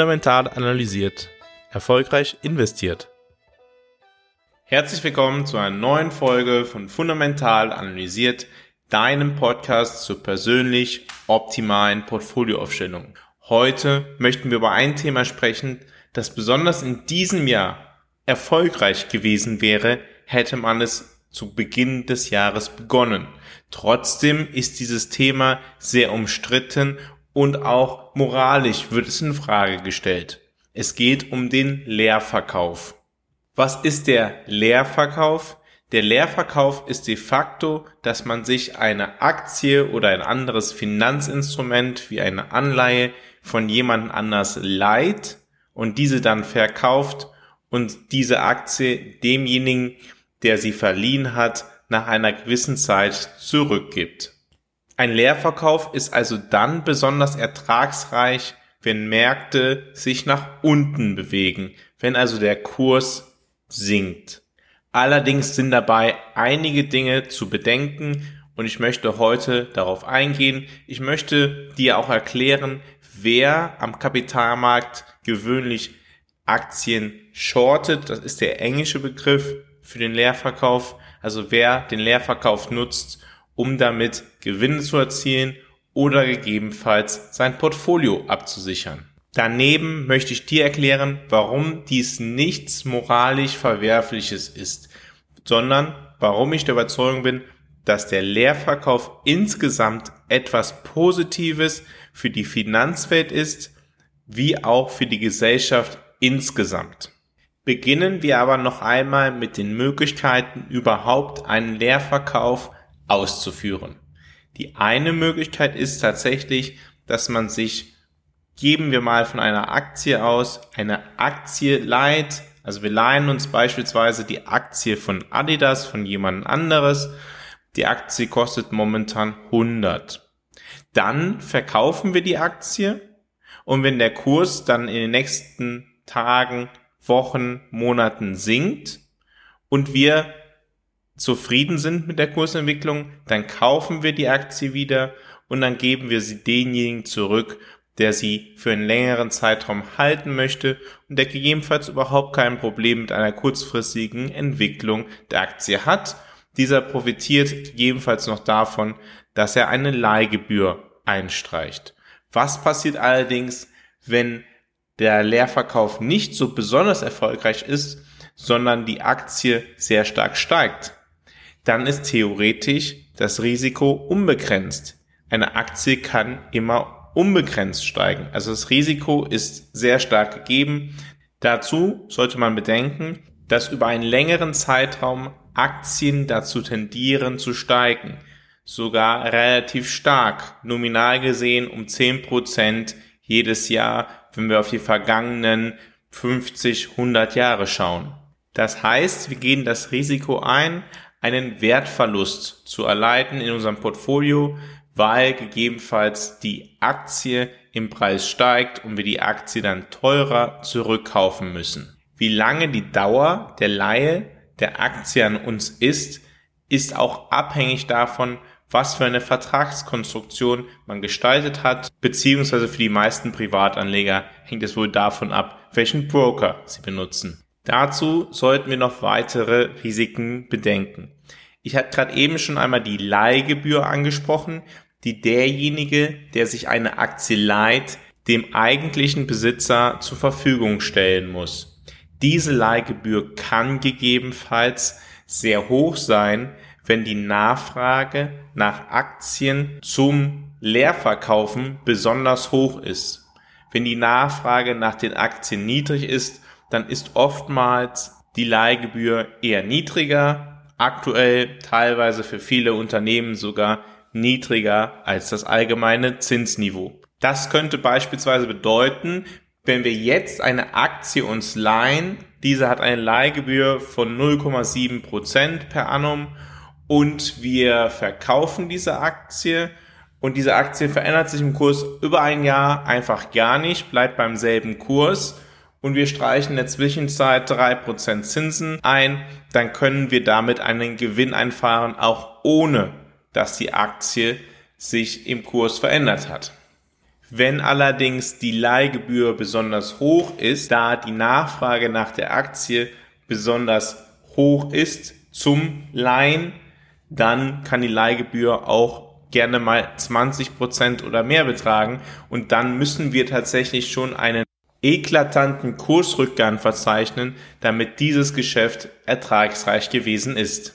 Fundamental analysiert. Erfolgreich investiert. Herzlich willkommen zu einer neuen Folge von Fundamental analysiert, deinem Podcast zur persönlich optimalen Portfolioaufstellung. Heute möchten wir über ein Thema sprechen, das besonders in diesem Jahr erfolgreich gewesen wäre, hätte man es zu Beginn des Jahres begonnen. Trotzdem ist dieses Thema sehr umstritten und auch moralisch wird es in Frage gestellt. Es geht um den Leerverkauf. Was ist der Leerverkauf? Der Leerverkauf ist de facto, dass man sich eine Aktie oder ein anderes Finanzinstrument wie eine Anleihe von jemand anders leiht und diese dann verkauft und diese Aktie demjenigen, der sie verliehen hat, nach einer gewissen Zeit zurückgibt. Ein Leerverkauf ist also dann besonders ertragsreich, wenn Märkte sich nach unten bewegen, wenn also der Kurs sinkt. Allerdings sind dabei einige Dinge zu bedenken und ich möchte heute darauf eingehen. Ich möchte dir auch erklären, wer am Kapitalmarkt gewöhnlich Aktien shortet. Das ist der englische Begriff für den Leerverkauf. Also wer den Leerverkauf nutzt, um damit Gewinne zu erzielen oder gegebenenfalls sein Portfolio abzusichern. Daneben möchte ich dir erklären, warum dies nichts moralisch Verwerfliches ist, sondern warum ich der Überzeugung bin, dass der Leerverkauf insgesamt etwas Positives für die Finanzwelt ist, wie auch für die Gesellschaft insgesamt. Beginnen wir aber noch einmal mit den Möglichkeiten, überhaupt einen Leerverkauf auszuführen. Die eine Möglichkeit ist tatsächlich, dass man sich, geben wir mal von einer Aktie aus, eine Aktie leiht. Also wir leihen uns beispielsweise die Aktie von Adidas, von jemand anderes. Die Aktie kostet momentan 100. Dann verkaufen wir die Aktie und wenn der Kurs dann in den nächsten Tagen, Wochen, Monaten sinkt und wir zufrieden sind mit der Kursentwicklung, dann kaufen wir die Aktie wieder und dann geben wir sie denjenigen zurück, der sie für einen längeren Zeitraum halten möchte und der gegebenenfalls überhaupt kein Problem mit einer kurzfristigen Entwicklung der Aktie hat. Dieser profitiert gegebenenfalls noch davon, dass er eine Leihgebühr einstreicht. Was passiert allerdings, wenn der Leerverkauf nicht so besonders erfolgreich ist, sondern die Aktie sehr stark steigt? Dann ist theoretisch das Risiko unbegrenzt. Eine Aktie kann immer unbegrenzt steigen. Also das Risiko ist sehr stark gegeben. Dazu sollte man bedenken, dass über einen längeren Zeitraum Aktien dazu tendieren zu steigen. Sogar relativ stark, nominal gesehen um 10% jedes Jahr, wenn wir auf die vergangenen 50, 100 Jahre schauen. Das heißt, wir gehen das Risiko ein, einen Wertverlust zu erleiden in unserem Portfolio, weil gegebenenfalls die Aktie im Preis steigt und wir die Aktie dann teurer zurückkaufen müssen. Wie lange die Dauer der Leihe der Aktie an uns ist, ist auch abhängig davon, was für eine Vertragskonstruktion man gestaltet hat, beziehungsweise für die meisten Privatanleger hängt es wohl davon ab, welchen Broker sie benutzen. Dazu sollten wir noch weitere Risiken bedenken. Ich hatte gerade eben schon einmal die Leihgebühr angesprochen, die derjenige, der sich eine Aktie leiht, dem eigentlichen Besitzer zur Verfügung stellen muss. Diese Leihgebühr kann gegebenenfalls sehr hoch sein, wenn die Nachfrage nach Aktien zum Leerverkaufen besonders hoch ist. Wenn die Nachfrage nach den Aktien niedrig ist, dann ist oftmals die Leihgebühr eher niedriger, aktuell teilweise für viele Unternehmen sogar niedriger als das allgemeine Zinsniveau. Das könnte beispielsweise bedeuten, wenn wir jetzt eine Aktie uns leihen, diese hat eine Leihgebühr von 0,7 Prozent per annum und wir verkaufen diese Aktie und diese Aktie verändert sich im Kurs über ein Jahr einfach gar nicht, bleibt beim selben Kurs und wir streichen in der Zwischenzeit drei Prozent Zinsen ein, dann können wir damit einen Gewinn einfahren, auch ohne dass die Aktie sich im Kurs verändert hat. Wenn allerdings die Leihgebühr besonders hoch ist, da die Nachfrage nach der Aktie besonders hoch ist zum Leihen, dann kann die Leihgebühr auch gerne mal 20 Prozent oder mehr betragen und dann müssen wir tatsächlich schon einen eklatanten Kursrückgang verzeichnen, damit dieses Geschäft ertragsreich gewesen ist.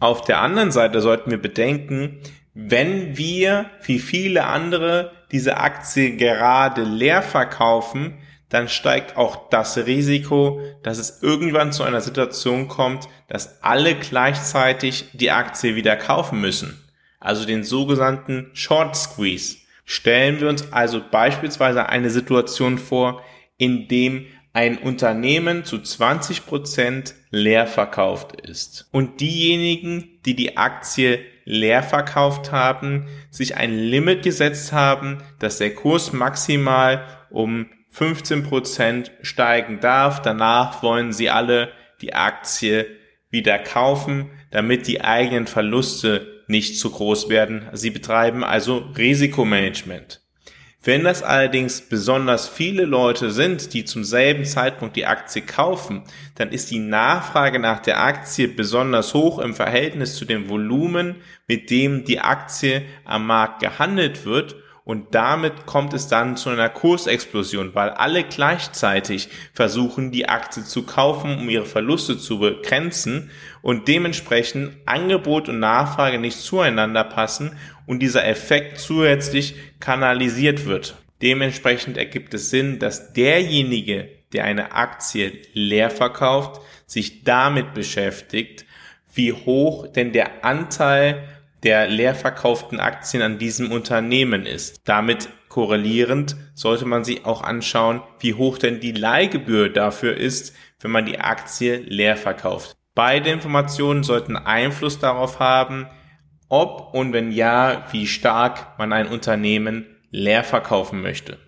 Auf der anderen Seite sollten wir bedenken, wenn wir wie viele andere diese Aktie gerade leer verkaufen, dann steigt auch das Risiko, dass es irgendwann zu einer Situation kommt, dass alle gleichzeitig die Aktie wieder kaufen müssen. Also den sogenannten Short Squeeze. Stellen wir uns also beispielsweise eine Situation vor, in dem ein Unternehmen zu 20 Prozent leer verkauft ist. Und diejenigen, die die Aktie leer verkauft haben, sich ein Limit gesetzt haben, dass der Kurs maximal um 15 Prozent steigen darf. Danach wollen sie alle die Aktie wieder kaufen, damit die eigenen Verluste nicht zu groß werden. Sie betreiben also Risikomanagement. Wenn das allerdings besonders viele Leute sind, die zum selben Zeitpunkt die Aktie kaufen, dann ist die Nachfrage nach der Aktie besonders hoch im Verhältnis zu dem Volumen, mit dem die Aktie am Markt gehandelt wird und damit kommt es dann zu einer Kursexplosion, weil alle gleichzeitig versuchen, die Aktie zu kaufen, um ihre Verluste zu begrenzen und dementsprechend Angebot und Nachfrage nicht zueinander passen und dieser Effekt zusätzlich kanalisiert wird. Dementsprechend ergibt es Sinn, dass derjenige, der eine Aktie leer verkauft, sich damit beschäftigt, wie hoch denn der Anteil der leer verkauften Aktien an diesem Unternehmen ist. Damit korrelierend sollte man sich auch anschauen, wie hoch denn die Leihgebühr dafür ist, wenn man die Aktie leer verkauft. Beide Informationen sollten Einfluss darauf haben, ob und wenn ja, wie stark man ein Unternehmen leer verkaufen möchte.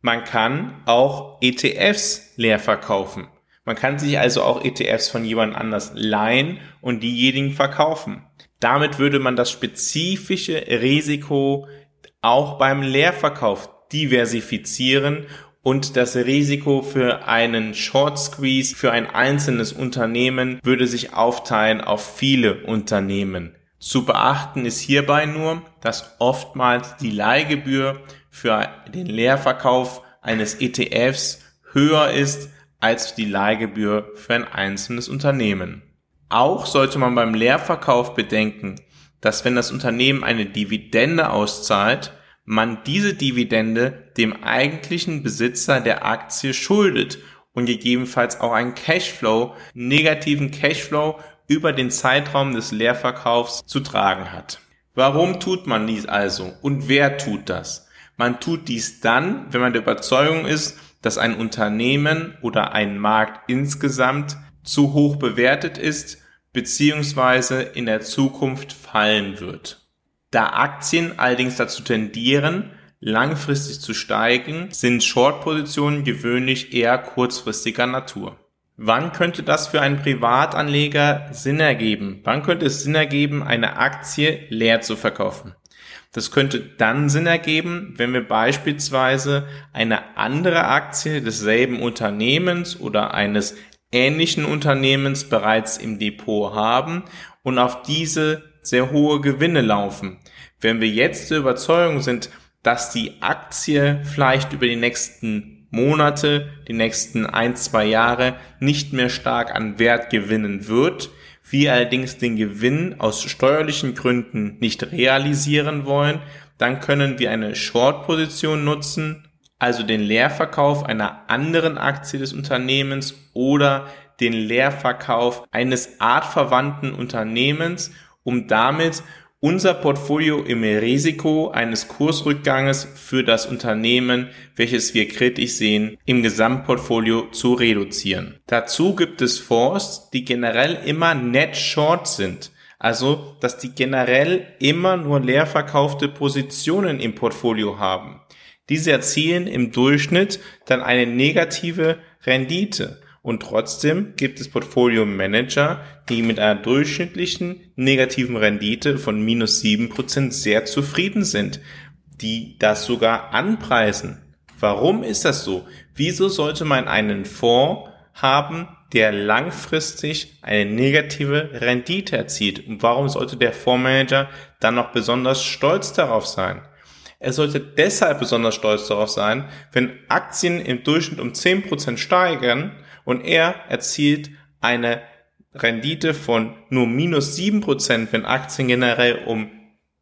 Man kann auch ETFs leer verkaufen. Man kann sich also auch ETFs von jemand anders leihen und diejenigen verkaufen. Damit würde man das spezifische Risiko auch beim Leerverkauf diversifizieren und das Risiko für einen Short Squeeze für ein einzelnes Unternehmen würde sich aufteilen auf viele Unternehmen. Zu beachten ist hierbei nur, dass oftmals die Leihgebühr für den Leerverkauf eines ETFs höher ist als die Leihgebühr für ein einzelnes Unternehmen. Auch sollte man beim Leerverkauf bedenken, dass wenn das Unternehmen eine Dividende auszahlt, man diese Dividende dem eigentlichen Besitzer der Aktie schuldet und gegebenenfalls auch einen Cashflow, negativen Cashflow über den Zeitraum des Leerverkaufs zu tragen hat. Warum tut man dies also und wer tut das? Man tut dies dann, wenn man der Überzeugung ist, dass ein Unternehmen oder ein Markt insgesamt zu hoch bewertet ist beziehungsweise in der Zukunft fallen wird. Da Aktien allerdings dazu tendieren, langfristig zu steigen, sind Short-Positionen gewöhnlich eher kurzfristiger Natur. Wann könnte das für einen Privatanleger Sinn ergeben? Wann könnte es Sinn ergeben, eine Aktie leer zu verkaufen? Das könnte dann Sinn ergeben, wenn wir beispielsweise eine andere Aktie desselben Unternehmens oder eines ähnlichen Unternehmens bereits im Depot haben und auf diese sehr hohe Gewinne laufen. Wenn wir jetzt der Überzeugung sind, dass die Aktie vielleicht über die nächsten Monate, die nächsten ein, zwei Jahre nicht mehr stark an Wert gewinnen wird, wir allerdings den Gewinn aus steuerlichen Gründen nicht realisieren wollen, dann können wir eine Short-Position nutzen also den Leerverkauf einer anderen Aktie des Unternehmens oder den Leerverkauf eines artverwandten Unternehmens, um damit unser Portfolio im Risiko eines Kursrückganges für das Unternehmen, welches wir kritisch sehen, im Gesamtportfolio zu reduzieren. Dazu gibt es Fonds, die generell immer net short sind. Also, dass die generell immer nur leer verkaufte Positionen im Portfolio haben. Diese erzielen im Durchschnitt dann eine negative Rendite. Und trotzdem gibt es Portfolio Manager, die mit einer durchschnittlichen negativen Rendite von minus sieben Prozent sehr zufrieden sind. die das sogar anpreisen. Warum ist das so? Wieso sollte man einen Fonds haben, der langfristig eine negative Rendite erzielt? Und warum sollte der Fondsmanager dann noch besonders stolz darauf sein? Er sollte deshalb besonders stolz darauf sein, wenn Aktien im Durchschnitt um 10% steigen und er erzielt eine Rendite von nur minus 7%, wenn Aktien generell um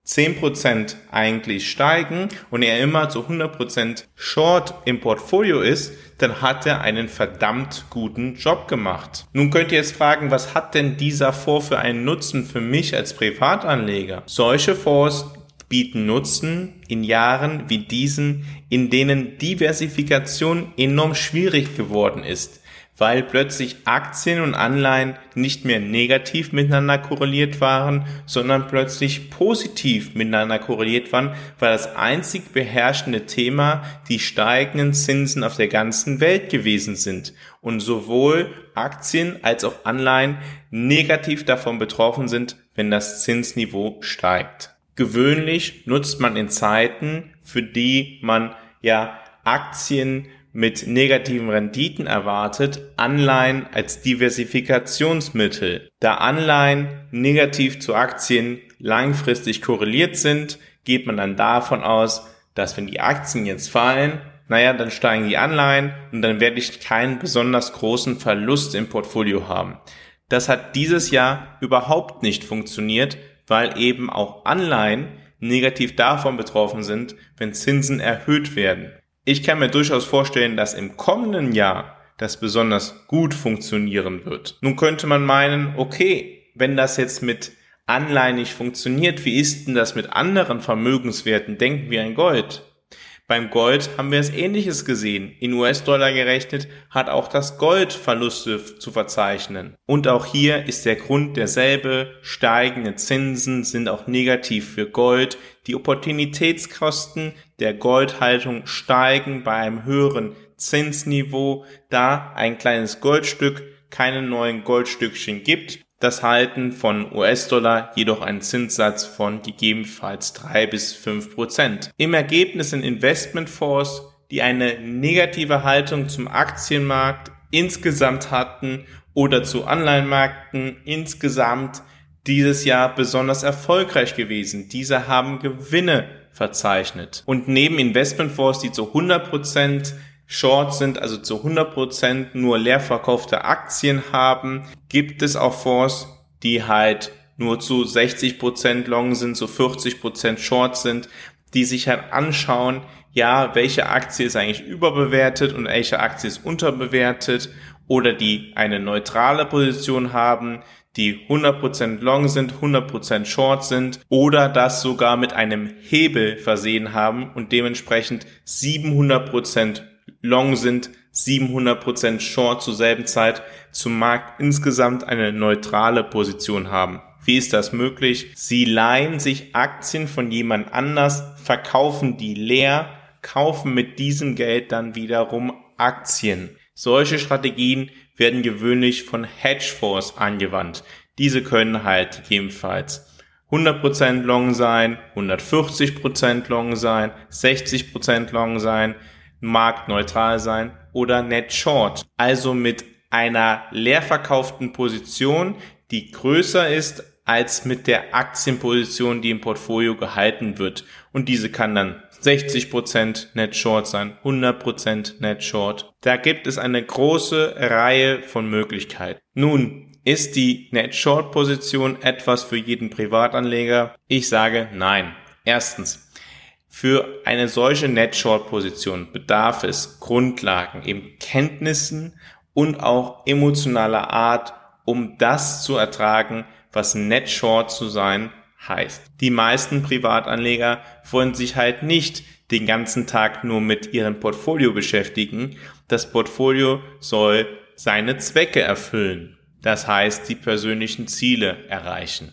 10% eigentlich steigen und er immer zu 100% Short im Portfolio ist, dann hat er einen verdammt guten Job gemacht. Nun könnt ihr jetzt fragen, was hat denn dieser Fonds für einen Nutzen für mich als Privatanleger? Solche Fonds bieten Nutzen in Jahren wie diesen, in denen Diversifikation enorm schwierig geworden ist weil plötzlich Aktien und Anleihen nicht mehr negativ miteinander korreliert waren, sondern plötzlich positiv miteinander korreliert waren, weil das einzig beherrschende Thema die steigenden Zinsen auf der ganzen Welt gewesen sind und sowohl Aktien als auch Anleihen negativ davon betroffen sind, wenn das Zinsniveau steigt. Gewöhnlich nutzt man in Zeiten, für die man ja Aktien mit negativen Renditen erwartet, Anleihen als Diversifikationsmittel. Da Anleihen negativ zu Aktien langfristig korreliert sind, geht man dann davon aus, dass wenn die Aktien jetzt fallen, naja, dann steigen die Anleihen und dann werde ich keinen besonders großen Verlust im Portfolio haben. Das hat dieses Jahr überhaupt nicht funktioniert, weil eben auch Anleihen negativ davon betroffen sind, wenn Zinsen erhöht werden. Ich kann mir durchaus vorstellen, dass im kommenden Jahr das besonders gut funktionieren wird. Nun könnte man meinen, okay, wenn das jetzt mit Anleihen nicht funktioniert, wie ist denn das mit anderen Vermögenswerten? Denken wir an Gold. Beim Gold haben wir es ähnliches gesehen. In US-Dollar gerechnet hat auch das Gold Verluste zu verzeichnen. Und auch hier ist der Grund derselbe. Steigende Zinsen sind auch negativ für Gold. Die Opportunitätskosten der Goldhaltung steigen bei einem höheren Zinsniveau, da ein kleines Goldstück keine neuen Goldstückchen gibt das Halten von US-Dollar jedoch einen Zinssatz von gegebenenfalls drei bis fünf Prozent. Im Ergebnis sind Investmentfonds, die eine negative Haltung zum Aktienmarkt insgesamt hatten oder zu Anleihenmärkten insgesamt dieses Jahr besonders erfolgreich gewesen. Diese haben Gewinne verzeichnet. Und neben Investmentfonds, die zu 100 Prozent Short sind, also zu 100% nur leer verkaufte Aktien haben, gibt es auch Fonds, die halt nur zu 60% Long sind, zu 40% Short sind, die sich halt anschauen, ja, welche Aktie ist eigentlich überbewertet und welche Aktie ist unterbewertet oder die eine neutrale Position haben, die 100% long sind, 100% short sind oder das sogar mit einem Hebel versehen haben und dementsprechend 700% long sind, 700% short zur selben Zeit zum Markt insgesamt eine neutrale Position haben. Wie ist das möglich? Sie leihen sich Aktien von jemand anders, verkaufen die leer, kaufen mit diesem Geld dann wiederum Aktien. Solche Strategien werden gewöhnlich von Hedgefonds angewandt. Diese können halt gegebenenfalls 100% long sein, 140% long sein, 60% long sein, marktneutral sein oder net short, also mit einer leer verkauften Position, die größer ist als mit der Aktienposition, die im Portfolio gehalten wird. Und diese kann dann 60% Net Short sein, 100% Net Short. Da gibt es eine große Reihe von Möglichkeiten. Nun, ist die Net Short Position etwas für jeden Privatanleger? Ich sage nein. Erstens, für eine solche Net Short Position bedarf es Grundlagen, eben Kenntnissen und auch emotionaler Art, um das zu ertragen, was Net Short zu sein heißt. Die meisten Privatanleger wollen sich halt nicht den ganzen Tag nur mit ihrem Portfolio beschäftigen. Das Portfolio soll seine Zwecke erfüllen. Das heißt, die persönlichen Ziele erreichen.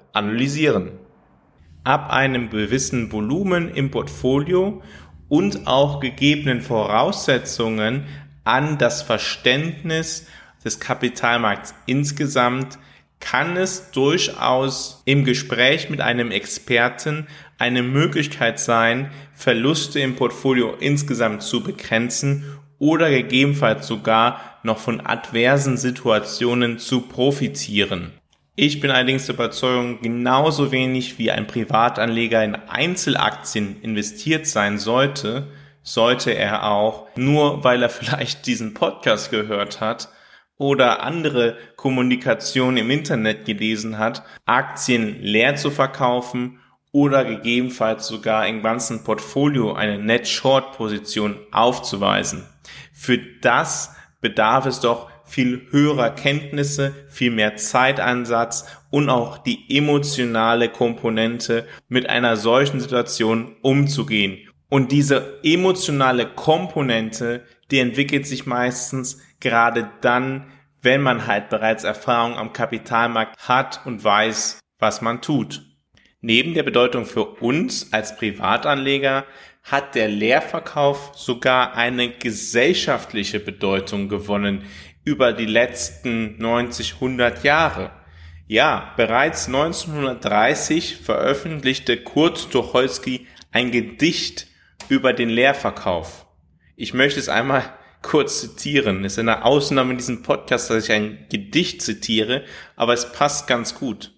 analysieren. Ab einem gewissen Volumen im Portfolio und auch gegebenen Voraussetzungen an das Verständnis des Kapitalmarkts insgesamt kann es durchaus im Gespräch mit einem Experten eine Möglichkeit sein, Verluste im Portfolio insgesamt zu begrenzen oder gegebenenfalls sogar noch von adversen Situationen zu profitieren. Ich bin allerdings der Überzeugung, genauso wenig wie ein Privatanleger in Einzelaktien investiert sein sollte, sollte er auch, nur weil er vielleicht diesen Podcast gehört hat oder andere Kommunikation im Internet gelesen hat, Aktien leer zu verkaufen oder gegebenenfalls sogar im ganzen Portfolio eine Net Short Position aufzuweisen. Für das bedarf es doch viel höherer Kenntnisse, viel mehr Zeitansatz und auch die emotionale Komponente mit einer solchen Situation umzugehen. Und diese emotionale Komponente, die entwickelt sich meistens gerade dann, wenn man halt bereits Erfahrung am Kapitalmarkt hat und weiß, was man tut. Neben der Bedeutung für uns als Privatanleger hat der Leerverkauf sogar eine gesellschaftliche Bedeutung gewonnen, über die letzten 90, 100 Jahre. Ja, bereits 1930 veröffentlichte Kurt Tucholsky ein Gedicht über den Leerverkauf. Ich möchte es einmal kurz zitieren. Es ist eine Ausnahme in diesem Podcast, dass ich ein Gedicht zitiere, aber es passt ganz gut.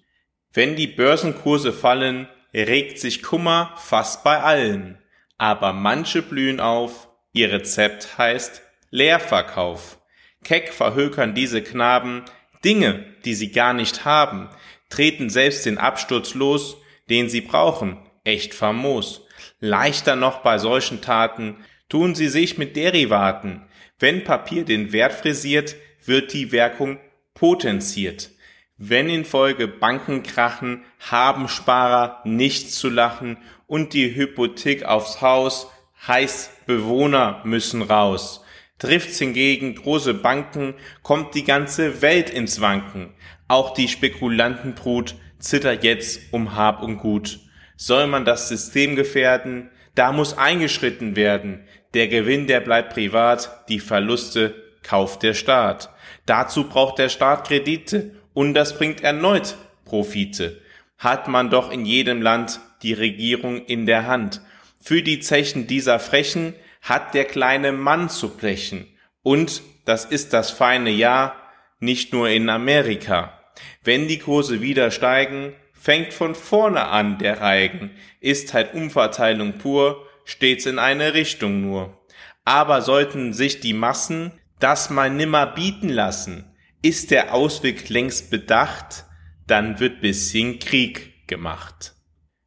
Wenn die Börsenkurse fallen, regt sich Kummer fast bei allen. Aber manche blühen auf, ihr Rezept heißt Leerverkauf. Keck verhökern diese Knaben Dinge, die sie gar nicht haben, treten selbst den Absturz los, den sie brauchen, echt famos. Leichter noch bei solchen Taten tun sie sich mit Derivaten. Wenn Papier den Wert frisiert, wird die Wirkung potenziert. Wenn in Folge Banken krachen, haben Sparer nichts zu lachen und die Hypothek aufs Haus heißt Bewohner müssen raus. Trifft's hingegen große Banken, kommt die ganze Welt ins Wanken. Auch die Spekulantenbrut zittert jetzt um Hab und Gut. Soll man das System gefährden? Da muss eingeschritten werden. Der Gewinn, der bleibt privat, die Verluste kauft der Staat. Dazu braucht der Staat Kredite und das bringt erneut Profite. Hat man doch in jedem Land die Regierung in der Hand. Für die Zechen dieser Frechen hat der kleine Mann zu blechen. Und das ist das feine Jahr, nicht nur in Amerika. Wenn die Kurse wieder steigen, fängt von vorne an der Reigen, ist halt Umverteilung pur, stets in eine Richtung nur. Aber sollten sich die Massen das mal nimmer bieten lassen, ist der Ausweg längst bedacht, dann wird bisschen Krieg gemacht.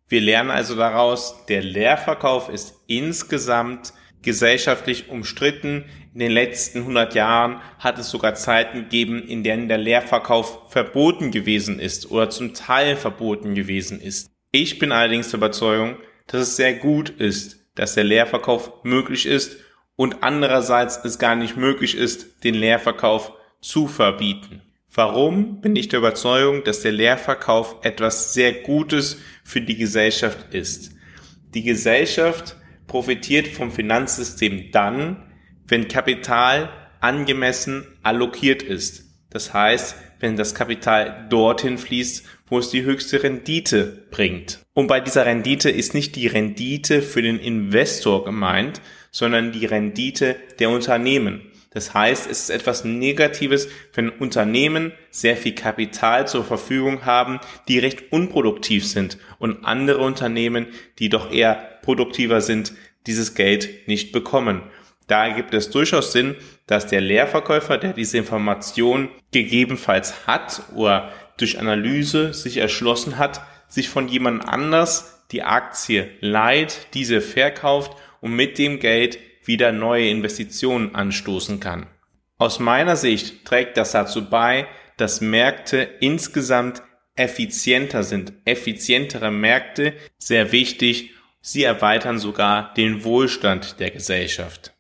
Wir lernen also daraus, der Leerverkauf ist insgesamt gesellschaftlich umstritten. In den letzten 100 Jahren hat es sogar Zeiten gegeben, in denen der Leerverkauf verboten gewesen ist oder zum Teil verboten gewesen ist. Ich bin allerdings der Überzeugung, dass es sehr gut ist, dass der Leerverkauf möglich ist und andererseits es gar nicht möglich ist, den Leerverkauf zu verbieten. Warum bin ich der Überzeugung, dass der Leerverkauf etwas sehr Gutes für die Gesellschaft ist? Die Gesellschaft profitiert vom Finanzsystem dann, wenn Kapital angemessen allokiert ist. Das heißt, wenn das Kapital dorthin fließt, wo es die höchste Rendite bringt. Und bei dieser Rendite ist nicht die Rendite für den Investor gemeint, sondern die Rendite der Unternehmen. Das heißt, es ist etwas Negatives, wenn Unternehmen sehr viel Kapital zur Verfügung haben, die recht unproduktiv sind und andere Unternehmen, die doch eher produktiver sind, dieses Geld nicht bekommen. Da gibt es durchaus Sinn, dass der Leerverkäufer, der diese Information gegebenenfalls hat oder durch Analyse sich erschlossen hat, sich von jemand anders die Aktie leiht, diese verkauft und mit dem Geld wieder neue Investitionen anstoßen kann. Aus meiner Sicht trägt das dazu bei, dass Märkte insgesamt effizienter sind. Effizientere Märkte, sehr wichtig, sie erweitern sogar den Wohlstand der Gesellschaft.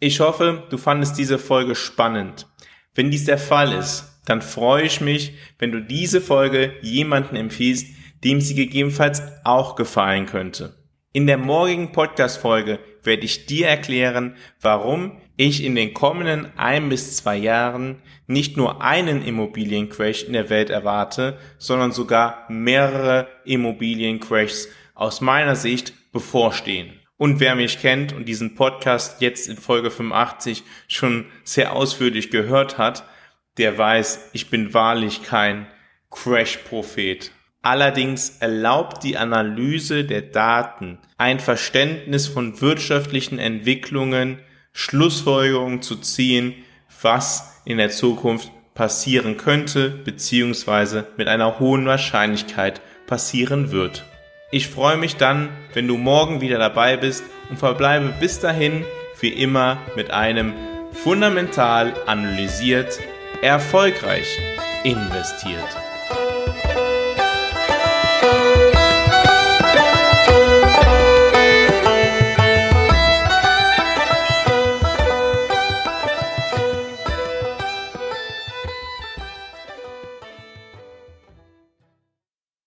Ich hoffe, du fandest diese Folge spannend. Wenn dies der Fall ist, dann freue ich mich, wenn du diese Folge jemanden empfiehlst, dem sie gegebenenfalls auch gefallen könnte. In der morgigen Podcast-Folge werde ich dir erklären, warum ich in den kommenden ein bis zwei Jahren nicht nur einen Immobiliencrash in der Welt erwarte, sondern sogar mehrere Immobiliencrashs aus meiner Sicht bevorstehen. Und wer mich kennt und diesen Podcast jetzt in Folge 85 schon sehr ausführlich gehört hat, der weiß, ich bin wahrlich kein Crash-Prophet. Allerdings erlaubt die Analyse der Daten ein Verständnis von wirtschaftlichen Entwicklungen, Schlussfolgerungen zu ziehen, was in der Zukunft passieren könnte, beziehungsweise mit einer hohen Wahrscheinlichkeit passieren wird. Ich freue mich dann, wenn du morgen wieder dabei bist und verbleibe bis dahin wie immer mit einem fundamental analysiert, erfolgreich investiert.